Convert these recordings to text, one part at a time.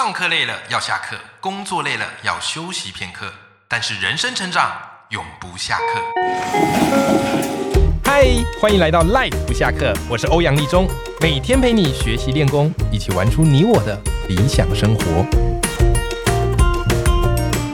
上课累了要下课，工作累了要休息片刻，但是人生成长永不下课。嗨，欢迎来到 Life 不下课，我是欧阳立中，每天陪你学习练功，一起玩出你我的理想生活。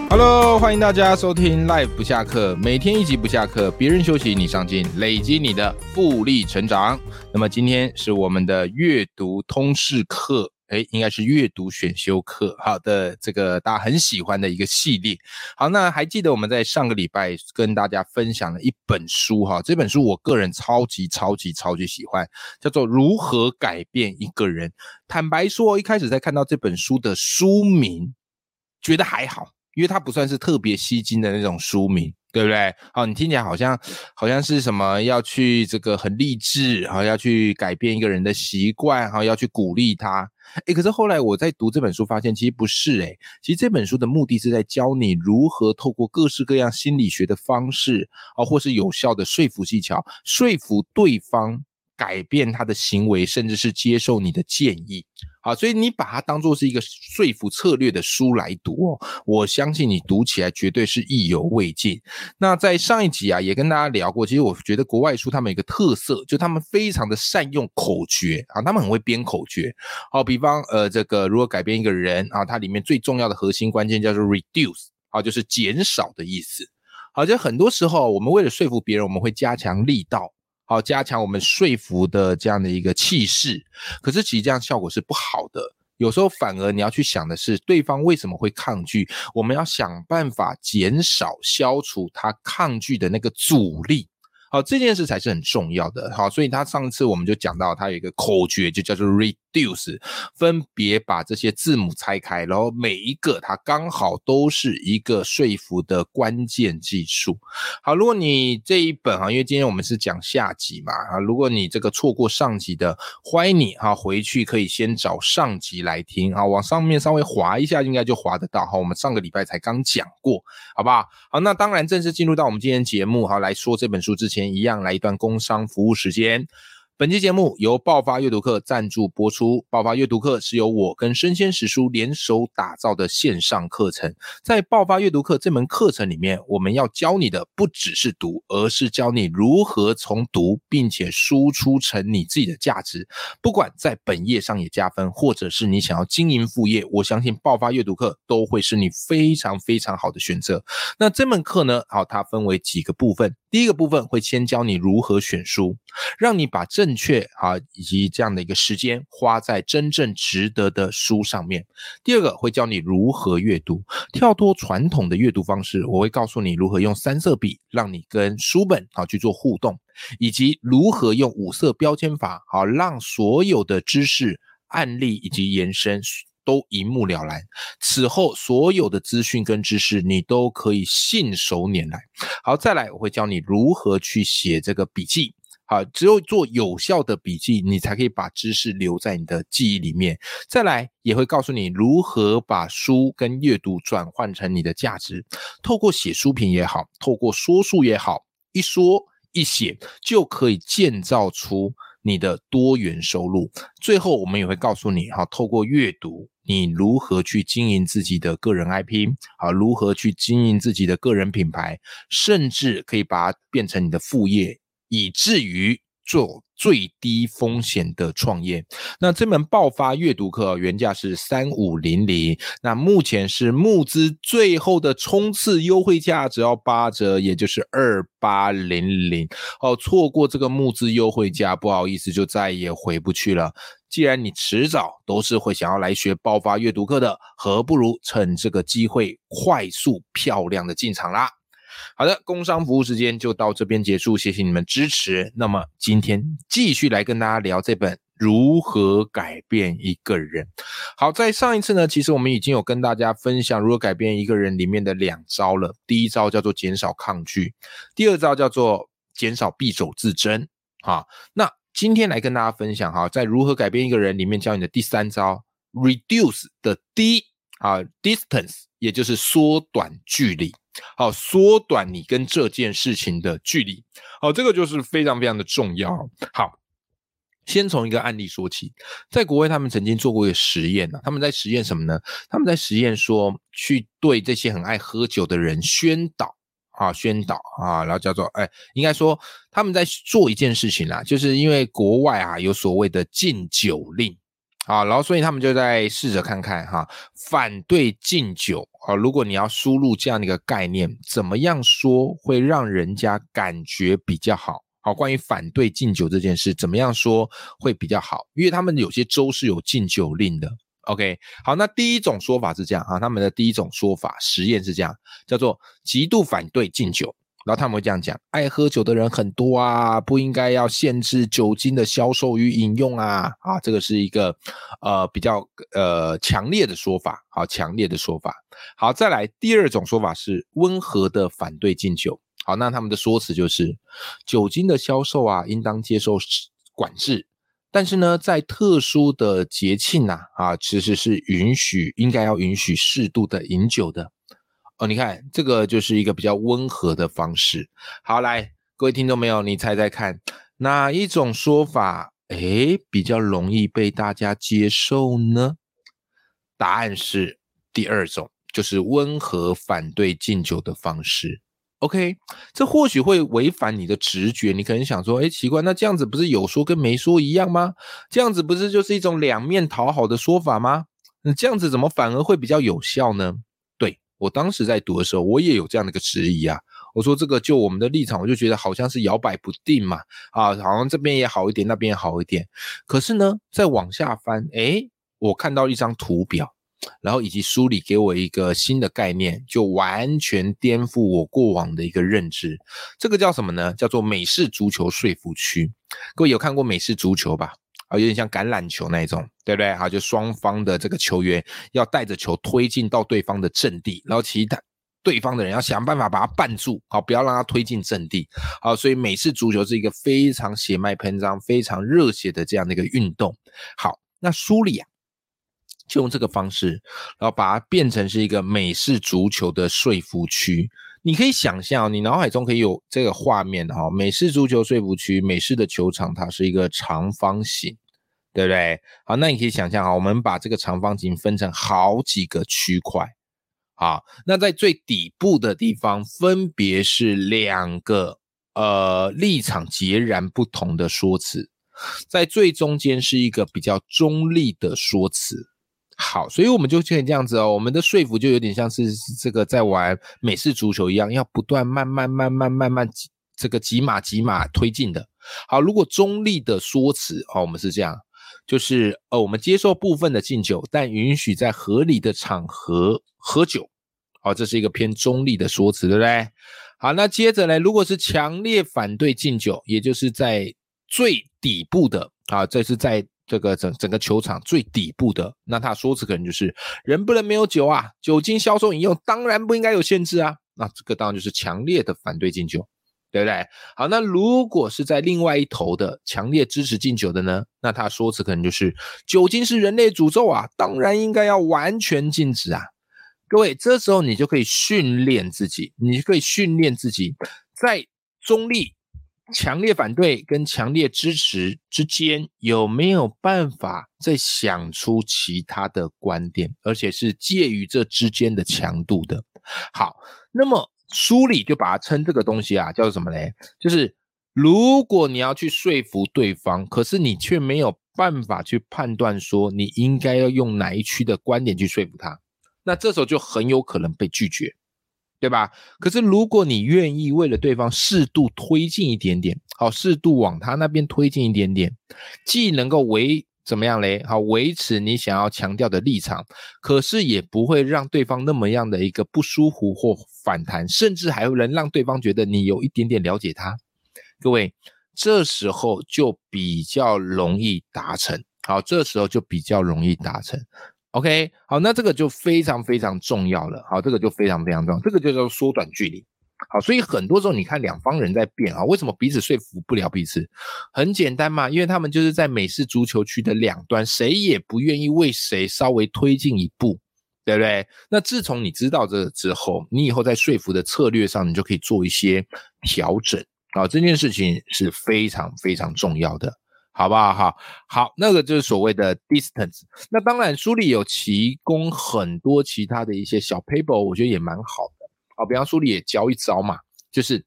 Hello，欢迎大家收听 Life 不下课，每天一集不下课，别人休息你上进，累积你的复利成长。那么今天是我们的阅读通识课。哎，应该是阅读选修课，好的，这个大家很喜欢的一个系列。好，那还记得我们在上个礼拜跟大家分享了一本书哈，这本书我个人超级超级超级喜欢，叫做《如何改变一个人》。坦白说，一开始在看到这本书的书名，觉得还好，因为它不算是特别吸睛的那种书名。对不对？好，你听起来好像好像是什么要去这个很励志，好要去改变一个人的习惯，好要去鼓励他。哎，可是后来我在读这本书，发现其实不是哎，其实这本书的目的是在教你如何透过各式各样心理学的方式，哦，或是有效的说服技巧，说服对方。改变他的行为，甚至是接受你的建议，好，所以你把它当做是一个说服策略的书来读哦，我相信你读起来绝对是意犹未尽。那在上一集啊，也跟大家聊过，其实我觉得国外书他们有一个特色，就他们非常的善用口诀啊，他们很会编口诀。好，比方呃，这个如果改变一个人啊，它里面最重要的核心关键叫做 reduce，啊，就是减少的意思。好，就很多时候我们为了说服别人，我们会加强力道。好，加强我们说服的这样的一个气势，可是其实这样效果是不好的。有时候反而你要去想的是，对方为什么会抗拒？我们要想办法减少、消除他抗拒的那个阻力。好，这件事才是很重要的。好，所以他上次我们就讲到，他有一个口诀，就叫做 “read” reduce，分别把这些字母拆开，然后每一个它刚好都是一个说服的关键技术。好，如果你这一本哈，因为今天我们是讲下集嘛，啊，如果你这个错过上集的，欢迎你哈回去可以先找上集来听啊，往上面稍微滑一下，应该就滑得到哈。我们上个礼拜才刚讲过，好不好？好，那当然正式进入到我们今天节目哈来说这本书之前。一样来一段工商服务时间。本期节目由爆发阅读课赞助播出。爆发阅读课是由我跟生鲜史书联手打造的线上课程。在爆发阅读课这门课程里面，我们要教你的不只是读，而是教你如何从读并且输出成你自己的价值。不管在本业上也加分，或者是你想要经营副业，我相信爆发阅读课都会是你非常非常好的选择。那这门课呢？好，它分为几个部分。第一个部分会先教你如何选书，让你把正确啊以及这样的一个时间花在真正值得的书上面。第二个会教你如何阅读，跳脱传统的阅读方式，我会告诉你如何用三色笔让你跟书本啊去做互动，以及如何用五色标签法好让所有的知识案例以及延伸。都一目了然。此后所有的资讯跟知识，你都可以信手拈来。好，再来我会教你如何去写这个笔记。好，只有做有效的笔记，你才可以把知识留在你的记忆里面。再来也会告诉你如何把书跟阅读转换成你的价值。透过写书评也好，透过说书也好，一说一写就可以建造出。你的多元收入，最后我们也会告诉你哈，透过阅读，你如何去经营自己的个人 IP，啊，如何去经营自己的个人品牌，甚至可以把它变成你的副业，以至于做。最低风险的创业，那这门爆发阅读课原价是三五零零，那目前是募资最后的冲刺优惠价，只要八折，也就是二八零零。哦，错过这个募资优惠价，不好意思，就再也回不去了。既然你迟早都是会想要来学爆发阅读课的，何不如趁这个机会快速漂亮的进场啦？好的，工商服务时间就到这边结束，谢谢你们支持。那么今天继续来跟大家聊这本《如何改变一个人》。好，在上一次呢，其实我们已经有跟大家分享如何改变一个人里面的两招了。第一招叫做减少抗拒，第二招叫做减少必走自珍。好，那今天来跟大家分享哈，在如何改变一个人里面教你的第三招，reduce 的 D 啊，distance，也就是缩短距离。好，缩短你跟这件事情的距离。好，这个就是非常非常的重要。好，先从一个案例说起，在国外他们曾经做过一个实验呢，他们在实验什么呢？他们在实验说，去对这些很爱喝酒的人宣导啊，宣导啊，然后叫做哎，应该说他们在做一件事情啦，就是因为国外啊有所谓的禁酒令啊，然后所以他们就在试着看看哈，反对禁酒啊，如果你要输入这样的一个概念，怎么样说会让人家感觉比较好？好，关于反对禁酒这件事，怎么样说会比较好？因为他们有些州是有禁酒令的。OK，好，那第一种说法是这样啊，他们的第一种说法实验是这样，叫做极度反对禁酒，然后他们会这样讲：爱喝酒的人很多啊，不应该要限制酒精的销售与饮用啊。啊，这个是一个呃比较呃强烈的说法，好，强烈的说法。好，再来第二种说法是温和的反对禁酒。好，那他们的说辞就是，酒精的销售啊，应当接受管制，但是呢，在特殊的节庆呐，啊，其实是允许，应该要允许适度的饮酒的。哦，你看，这个就是一个比较温和的方式。好，来，各位听众朋友，你猜猜看，哪一种说法，诶，比较容易被大家接受呢？答案是第二种，就是温和反对敬酒的方式。OK，这或许会违反你的直觉，你可能想说，哎，奇怪，那这样子不是有说跟没说一样吗？这样子不是就是一种两面讨好的说法吗？那这样子怎么反而会比较有效呢？我当时在读的时候，我也有这样的一个质疑啊。我说这个就我们的立场，我就觉得好像是摇摆不定嘛，啊，好像这边也好一点，那边也好一点。可是呢，再往下翻，哎，我看到一张图表。然后以及书里给我一个新的概念，就完全颠覆我过往的一个认知。这个叫什么呢？叫做美式足球说服区。各位有看过美式足球吧？啊，有点像橄榄球那一种，对不对？好，就双方的这个球员要带着球推进到对方的阵地，然后其他对方的人要想办法把他绊住，好，不要让他推进阵地。好，所以美式足球是一个非常血脉喷张、非常热血的这样的一个运动。好，那书里啊。就用这个方式，然后把它变成是一个美式足球的说服区。你可以想象，你脑海中可以有这个画面哈。美式足球说服区，美式的球场它是一个长方形，对不对？好，那你可以想象哈，我们把这个长方形分成好几个区块。好，那在最底部的地方，分别是两个呃立场截然不同的说辞，在最中间是一个比较中立的说辞。好，所以我们就可以这样子哦，我们的说服就有点像是这个在玩美式足球一样，要不断慢慢慢慢慢慢这个几码几码推进的。好，如果中立的说辞哦，我们是这样，就是呃，我们接受部分的敬酒，但允许在合理的场合喝酒。好，这是一个偏中立的说辞，对不对？好，那接着呢，如果是强烈反对敬酒，也就是在最底部的啊，这是在。这个整整个球场最底部的，那他说辞可能就是人不能没有酒啊，酒精销售饮用当然不应该有限制啊，那这个当然就是强烈的反对禁酒，对不对？好，那如果是在另外一头的强烈支持禁酒的呢，那他说辞可能就是酒精是人类诅咒啊，当然应该要完全禁止啊。各位，这时候你就可以训练自己，你就可以训练自己在中立。强烈反对跟强烈支持之间有没有办法再想出其他的观点，而且是介于这之间的强度的？好，那么书里就把它称这个东西啊叫做什么嘞？就是如果你要去说服对方，可是你却没有办法去判断说你应该要用哪一区的观点去说服他，那这时候就很有可能被拒绝。对吧？可是如果你愿意为了对方适度推进一点点，好，适度往他那边推进一点点，既能够维怎么样嘞？好，维持你想要强调的立场，可是也不会让对方那么样的一个不舒服或反弹，甚至还能让对方觉得你有一点点了解他。各位，这时候就比较容易达成。好，这时候就比较容易达成。OK，好，那这个就非常非常重要了。好，这个就非常非常重要，这个就叫缩短距离。好，所以很多时候你看两方人在变啊，为什么彼此说服不了彼此？很简单嘛，因为他们就是在美式足球区的两端，谁也不愿意为谁稍微推进一步，对不对？那自从你知道这之后，你以后在说服的策略上，你就可以做一些调整啊。这件事情是非常非常重要的。好不好？好，好，那个就是所谓的 distance。那当然，书里有提供很多其他的一些小 paper，我觉得也蛮好的。好，比方书里也教一招嘛，就是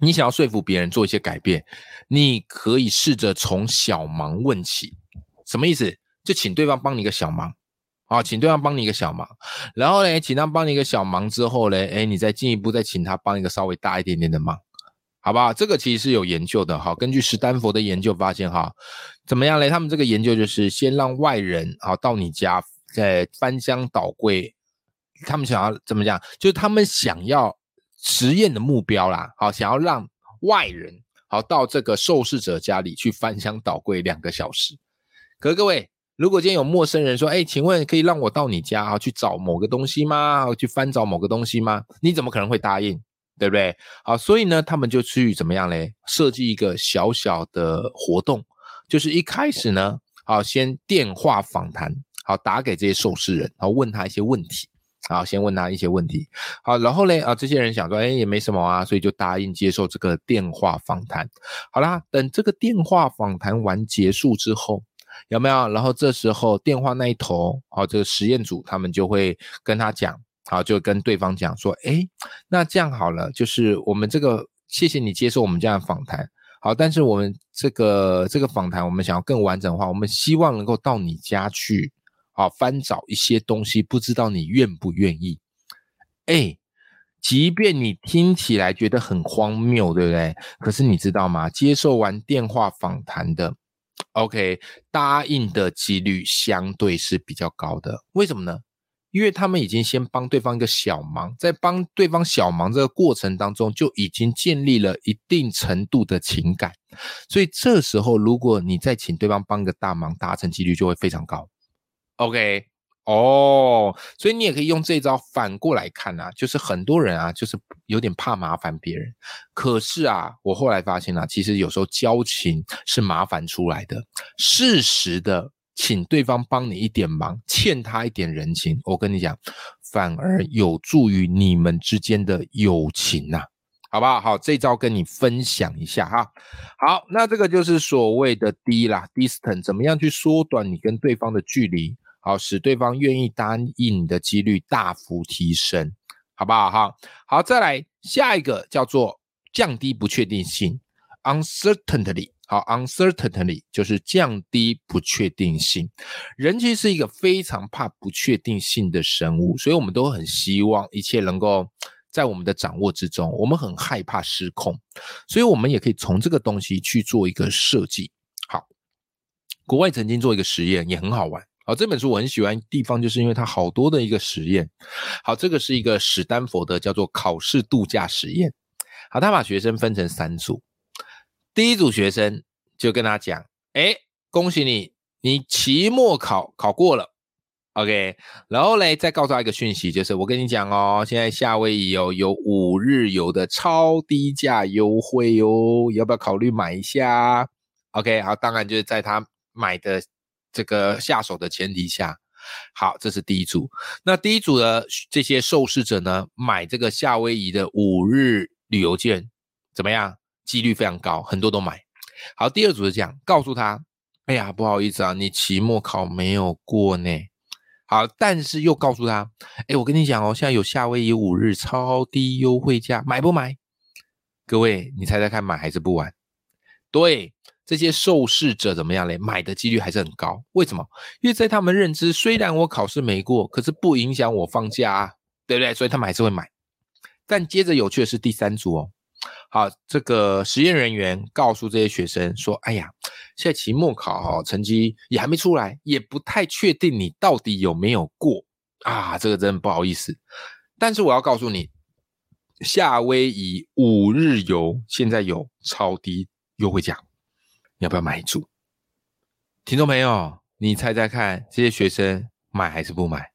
你想要说服别人做一些改变，你可以试着从小忙问起。什么意思？就请对方帮你一个小忙。啊，请对方帮你一个小忙，然后呢，请他帮你一个小忙之后呢，哎，你再进一步再请他帮一个稍微大一点点的忙，好不好？这个其实是有研究的哈，根据史丹佛的研究发现哈，怎么样嘞？他们这个研究就是先让外人好到你家，在翻箱倒柜，他们想要怎么讲？就是他们想要实验的目标啦，好，想要让外人好到这个受试者家里去翻箱倒柜两个小时，可是各位。如果今天有陌生人说：“哎，请问可以让我到你家啊去找某个东西吗？去翻找某个东西吗？”你怎么可能会答应？对不对？好，所以呢，他们就去怎么样嘞？设计一个小小的活动，就是一开始呢，好，先电话访谈，好，打给这些受试人，然后问他一些问题，好，先问他一些问题，好，然后呢，啊，这些人想说：“哎，也没什么啊，所以就答应接受这个电话访谈。”好啦，等这个电话访谈完结束之后。有没有？然后这时候电话那一头，好，这个实验组他们就会跟他讲，好，就跟对方讲说，哎，那这样好了，就是我们这个，谢谢你接受我们这样的访谈，好，但是我们这个这个访谈，我们想要更完整的话，我们希望能够到你家去，好，翻找一些东西，不知道你愿不愿意？哎，即便你听起来觉得很荒谬，对不对？可是你知道吗？接受完电话访谈的。OK，答应的几率相对是比较高的，为什么呢？因为他们已经先帮对方一个小忙，在帮对方小忙这个过程当中，就已经建立了一定程度的情感，所以这时候如果你再请对方帮个大忙，达成几率就会非常高。OK。哦，所以你也可以用这招反过来看啊，就是很多人啊，就是有点怕麻烦别人。可是啊，我后来发现啊，其实有时候交情是麻烦出来的。适时的请对方帮你一点忙，欠他一点人情，我跟你讲，反而有助于你们之间的友情呐，好不好？好，这招跟你分享一下哈。好，那这个就是所谓的低啦，distance，怎么样去缩短你跟对方的距离？好，使对方愿意答应你的几率大幅提升，好不好？哈，好，再来下一个叫做降低不确定性，uncertainty。好，uncertainty 就是降低不确定性。人其实是一个非常怕不确定性的生物，所以我们都很希望一切能够在我们的掌握之中。我们很害怕失控，所以我们也可以从这个东西去做一个设计。好，国外曾经做一个实验，也很好玩。好，这本书我很喜欢地方，就是因为它好多的一个实验。好，这个是一个史丹佛的叫做考试度假实验。好，他把学生分成三组，第一组学生就跟他讲：“哎，恭喜你，你期末考考过了，OK。”然后嘞，再告诉他一个讯息，就是我跟你讲哦，现在夏威夷哦有五日游的超低价优惠哦，要不要考虑买一下？OK，好，当然就是在他买的。这个下手的前提下，好，这是第一组。那第一组的这些受试者呢，买这个夏威夷的五日旅游券怎么样？几率非常高，很多都买。好，第二组是这样，告诉他：哎呀，不好意思啊，你期末考没有过呢。好，但是又告诉他：哎，我跟你讲哦，现在有夏威夷五日超低优惠价，买不买？各位，你猜猜看，买还是不买？对。这些受试者怎么样嘞？买的几率还是很高。为什么？因为在他们认知，虽然我考试没过，可是不影响我放假啊，对不对？所以他们还是会买。但接着有趣的是第三组哦。好，这个实验人员告诉这些学生说：“哎呀，现在期末考哈，成绩也还没出来，也不太确定你到底有没有过啊。这个真的不好意思。但是我要告诉你，夏威夷五日游现在有超低优惠价。”要不要买一组？听众朋友，你猜猜看，这些学生买还是不买？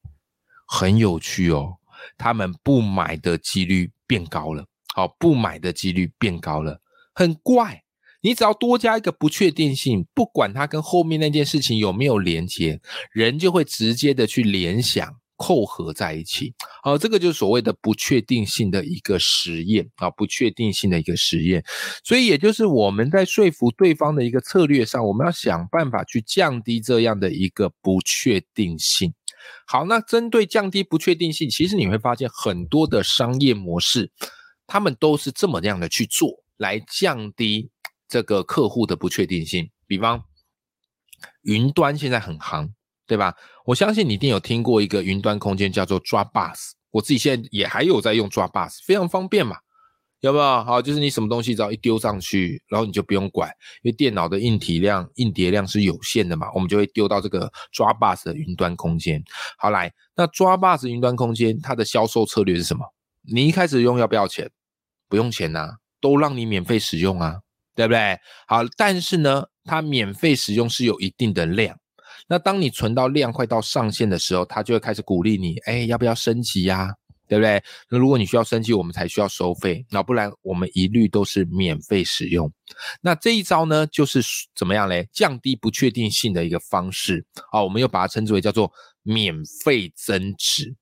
很有趣哦，他们不买的几率变高了。好，不买的几率变高了，很怪。你只要多加一个不确定性，不管它跟后面那件事情有没有连接，人就会直接的去联想、扣合在一起。好，这个就是所谓的不确定性的一个实验啊，不确定性的一个实验。所以也就是我们在说服对方的一个策略上，我们要想办法去降低这样的一个不确定性。好，那针对降低不确定性，其实你会发现很多的商业模式，他们都是这么样的去做，来降低这个客户的不确定性。比方，云端现在很行。对吧？我相信你一定有听过一个云端空间叫做 Dropbox，我自己现在也还有在用 Dropbox，非常方便嘛，有没有？好，就是你什么东西只要一丢上去，然后你就不用管，因为电脑的硬体量、硬碟量是有限的嘛，我们就会丢到这个 Dropbox 的云端空间。好，来，那 Dropbox 云端空间它的销售策略是什么？你一开始用要不要钱？不用钱呐，都让你免费使用啊，对不对？好，但是呢，它免费使用是有一定的量。那当你存到量快到上限的时候，它就会开始鼓励你，哎，要不要升级呀？对不对？那如果你需要升级，我们才需要收费，那不然我们一律都是免费使用。那这一招呢，就是怎么样嘞？降低不确定性的一个方式啊，我们又把它称之为叫做免费增值，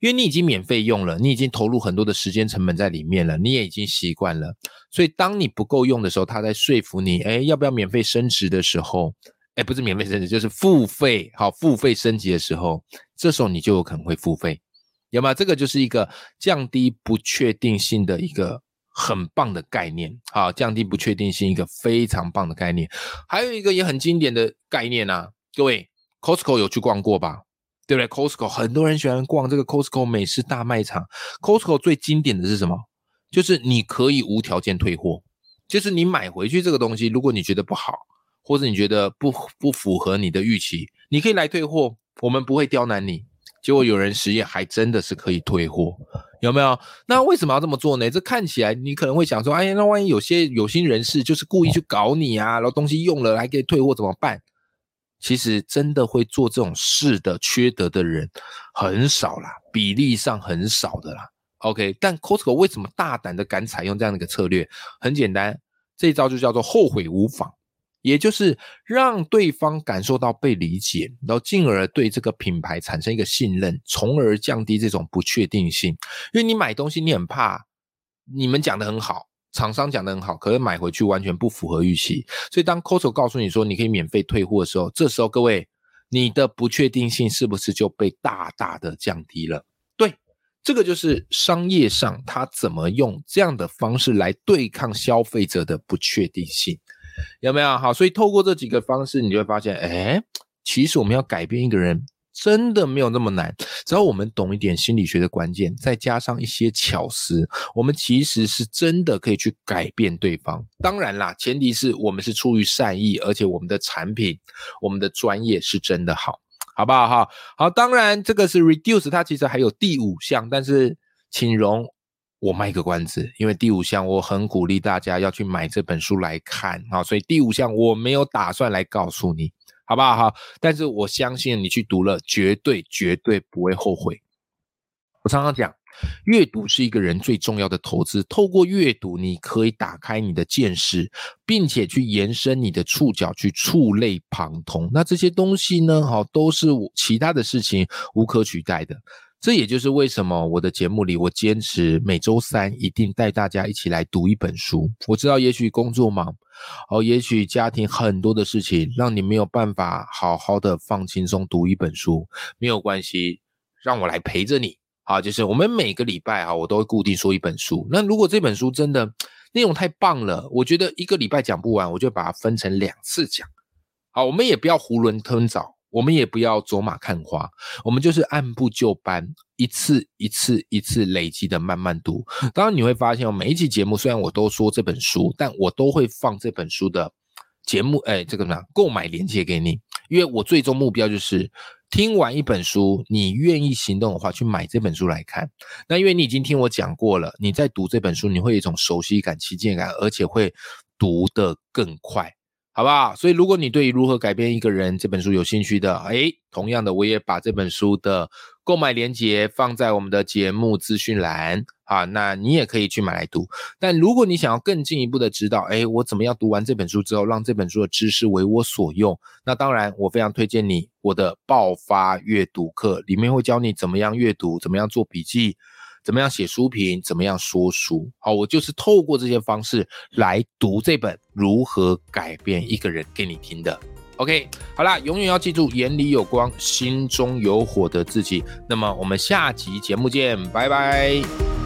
因为你已经免费用了，你已经投入很多的时间成本在里面了，你也已经习惯了，所以当你不够用的时候，他在说服你，哎，要不要免费升值的时候。哎，不是免费升级，就是付费。好，付费升级的时候，这时候你就有可能会付费，有吗？这个就是一个降低不确定性的一个很棒的概念。好，降低不确定性一个非常棒的概念。还有一个也很经典的概念啊，各位，Costco 有去逛过吧？对不对？Costco 很多人喜欢逛这个 Costco 美式大卖场。Costco 最经典的是什么？就是你可以无条件退货，就是你买回去这个东西，如果你觉得不好。或者你觉得不不符合你的预期，你可以来退货，我们不会刁难你。结果有人实验还真的是可以退货，有没有？那为什么要这么做呢？这看起来你可能会想说，哎呀，那万一有些有心人士就是故意去搞你啊，然后东西用了还可以退货怎么办？其实真的会做这种事的缺德的人很少啦，比例上很少的啦。OK，但 Costco 为什么大胆的敢采用这样的一个策略？很简单，这一招就叫做后悔无妨。也就是让对方感受到被理解，然后进而对这个品牌产生一个信任，从而降低这种不确定性。因为你买东西，你很怕你们讲的很好，厂商讲的很好，可是买回去完全不符合预期。所以当 Costco 告诉你说你可以免费退货的时候，这时候各位你的不确定性是不是就被大大的降低了？对，这个就是商业上他怎么用这样的方式来对抗消费者的不确定性。有没有好？所以透过这几个方式，你就会发现，哎，其实我们要改变一个人，真的没有那么难。只要我们懂一点心理学的关键，再加上一些巧思，我们其实是真的可以去改变对方。当然啦，前提是我们是出于善意，而且我们的产品、我们的专业是真的好，好不好？哈，好。当然，这个是 reduce，它其实还有第五项，但是请容。我卖个关子，因为第五项我很鼓励大家要去买这本书来看啊，所以第五项我没有打算来告诉你，好不好？哈，但是我相信你去读了，绝对绝对不会后悔。我常常讲，阅读是一个人最重要的投资。透过阅读，你可以打开你的见识，并且去延伸你的触角，去触类旁通。那这些东西呢？哈，都是其他的事情无可取代的。这也就是为什么我的节目里，我坚持每周三一定带大家一起来读一本书。我知道，也许工作忙，哦，也许家庭很多的事情，让你没有办法好好的放轻松读一本书，没有关系，让我来陪着你。好，就是我们每个礼拜啊，我都会固定说一本书。那如果这本书真的内容太棒了，我觉得一个礼拜讲不完，我就把它分成两次讲。好，我们也不要囫囵吞枣。我们也不要走马看花，我们就是按部就班，一次一次一次累积的慢慢读。当然你会发现哦，每一期节目虽然我都说这本书，但我都会放这本书的节目，哎，这个呢，购买链接给你，因为我最终目标就是听完一本书，你愿意行动的话，去买这本书来看。那因为你已经听我讲过了，你在读这本书，你会有一种熟悉感、亲切感，而且会读得更快。好不好？所以如果你对如何改变一个人这本书有兴趣的，哎，同样的，我也把这本书的购买链接放在我们的节目资讯栏啊，那你也可以去买来读。但如果你想要更进一步的知道，哎，我怎么样读完这本书之后，让这本书的知识为我所用？那当然，我非常推荐你我的爆发阅读课，里面会教你怎么样阅读，怎么样做笔记。怎么样写书评？怎么样说书？好，我就是透过这些方式来读这本《如何改变一个人》给你听的。OK，好啦，永远要记住，眼里有光，心中有火的自己。那么我们下集节目见，拜拜。